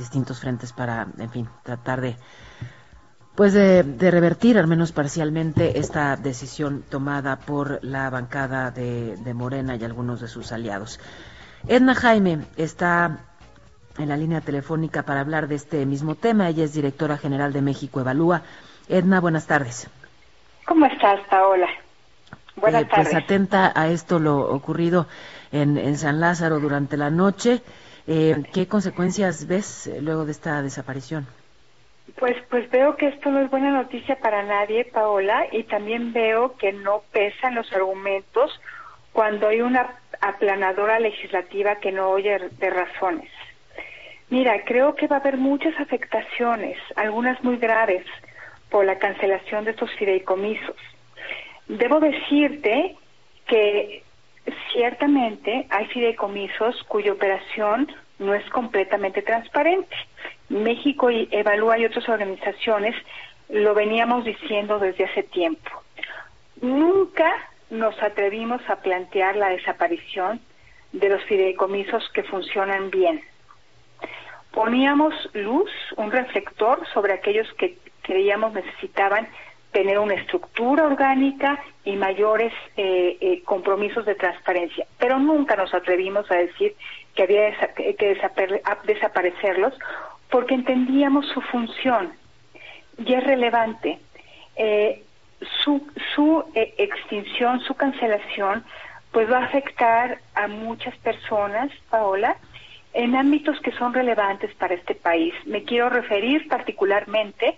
distintos frentes para, en fin, tratar de pues de, revertir al menos parcialmente esta decisión tomada por la bancada de, de Morena y algunos de sus aliados. Edna Jaime está en la línea telefónica para hablar de este mismo tema. Ella es directora general de México Evalúa. Edna, buenas tardes. ¿Cómo estás, Paola? Buenas eh, pues tardes. Pues atenta a esto lo ocurrido en, en San Lázaro durante la noche. Eh, ¿Qué consecuencias ves luego de esta desaparición? Pues, pues veo que esto no es buena noticia para nadie, Paola, y también veo que no pesan los argumentos cuando hay una aplanadora legislativa que no oye de razones. Mira, creo que va a haber muchas afectaciones, algunas muy graves, por la cancelación de estos fideicomisos. Debo decirte que ciertamente hay fideicomisos cuya operación no es completamente transparente. México Evalúa y otras organizaciones lo veníamos diciendo desde hace tiempo. Nunca nos atrevimos a plantear la desaparición de los fideicomisos que funcionan bien. Poníamos luz, un reflector sobre aquellos que creíamos necesitaban tener una estructura orgánica y mayores eh, eh, compromisos de transparencia. Pero nunca nos atrevimos a decir que había que desaparecerlos porque entendíamos su función y es relevante. Eh, su su eh, extinción, su cancelación, pues va a afectar a muchas personas, Paola, en ámbitos que son relevantes para este país. Me quiero referir particularmente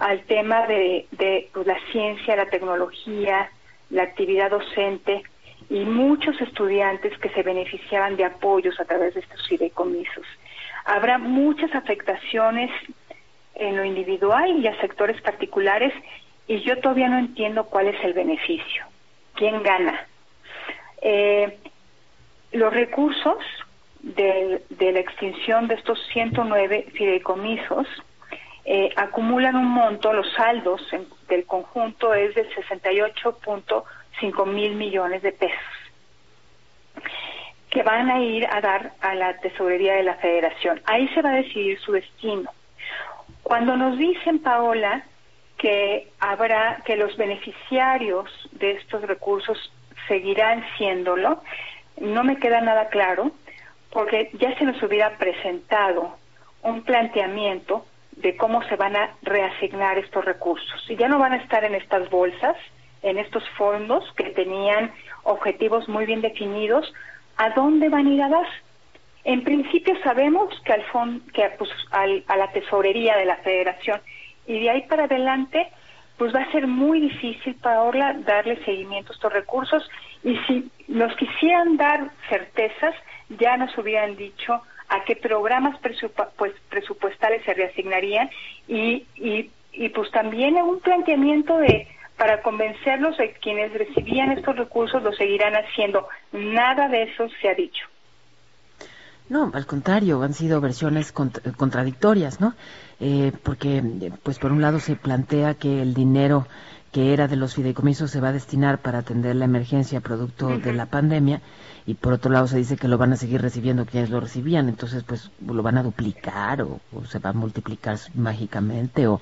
al tema de, de pues, la ciencia, la tecnología, la actividad docente y muchos estudiantes que se beneficiaban de apoyos a través de estos fideicomisos. Habrá muchas afectaciones en lo individual y a sectores particulares y yo todavía no entiendo cuál es el beneficio, quién gana. Eh, los recursos de, la extinción de estos 109 fideicomisos eh, acumulan un monto, los saldos del conjunto es de 68.5 mil millones de pesos que van a ir a dar a la tesorería de la federación. Ahí se va a decidir su destino. Cuando nos dicen, Paola, que habrá, que los beneficiarios de estos recursos seguirán siéndolo, no me queda nada claro, porque ya se nos hubiera presentado un planteamiento de cómo se van a reasignar estos recursos. Y ya no van a estar en estas bolsas, en estos fondos que tenían objetivos muy bien definidos, ¿a dónde van a ir a dar? En principio sabemos que al que pues, a la tesorería de la Federación y de ahí para adelante pues va a ser muy difícil para Orla darle seguimiento a estos recursos y si nos quisieran dar certezas ya nos hubieran dicho a qué programas pues, presupuestales se reasignarían y, y, y pues también un planteamiento de para convencerlos de quienes recibían estos recursos lo seguirán haciendo. Nada de eso se ha dicho. No, al contrario, han sido versiones contradictorias, ¿no? Eh, porque, pues, por un lado se plantea que el dinero que era de los fideicomisos se va a destinar para atender la emergencia producto de la pandemia y por otro lado se dice que lo van a seguir recibiendo quienes lo recibían, entonces pues lo van a duplicar o, se va a multiplicar mágicamente o,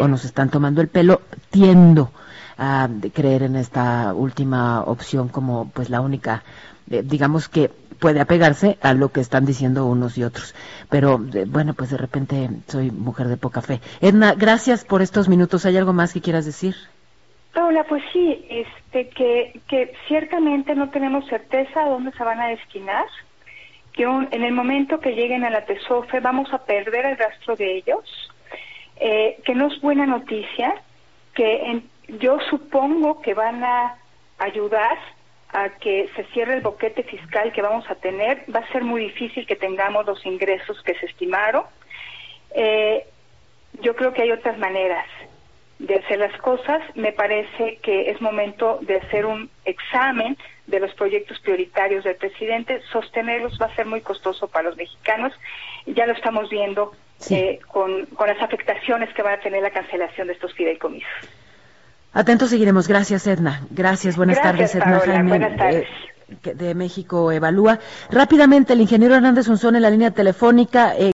o, nos están tomando el pelo. Tiendo a creer en esta última opción como pues la única, eh, digamos que puede apegarse a lo que están diciendo unos y otros. Pero eh, bueno, pues de repente soy mujer de poca fe. Edna, gracias por estos minutos. ¿Hay algo más que quieras decir? Paula, pues sí, este, que, que ciertamente no tenemos certeza a dónde se van a destinar, que en el momento que lleguen a la TESOFE vamos a perder el rastro de ellos, eh, que no es buena noticia, que yo supongo que van a ayudar a que se cierre el boquete fiscal que vamos a tener, va a ser muy difícil que tengamos los ingresos que se estimaron. Eh, yo creo que hay otras maneras de hacer las cosas. Me parece que es momento de hacer un examen de los proyectos prioritarios del presidente. Sostenerlos va a ser muy costoso para los mexicanos. Ya lo estamos viendo eh, con, con las afectaciones que va a tener la cancelación de estos fideicomisos. Atentos seguiremos. Gracias, Edna. Gracias. Buenas tardes, Edna Jaime. Buenas tardes. Eh, de México Evalúa. Rápidamente, el ingeniero Hernández Unzón en la línea telefónica. Eh,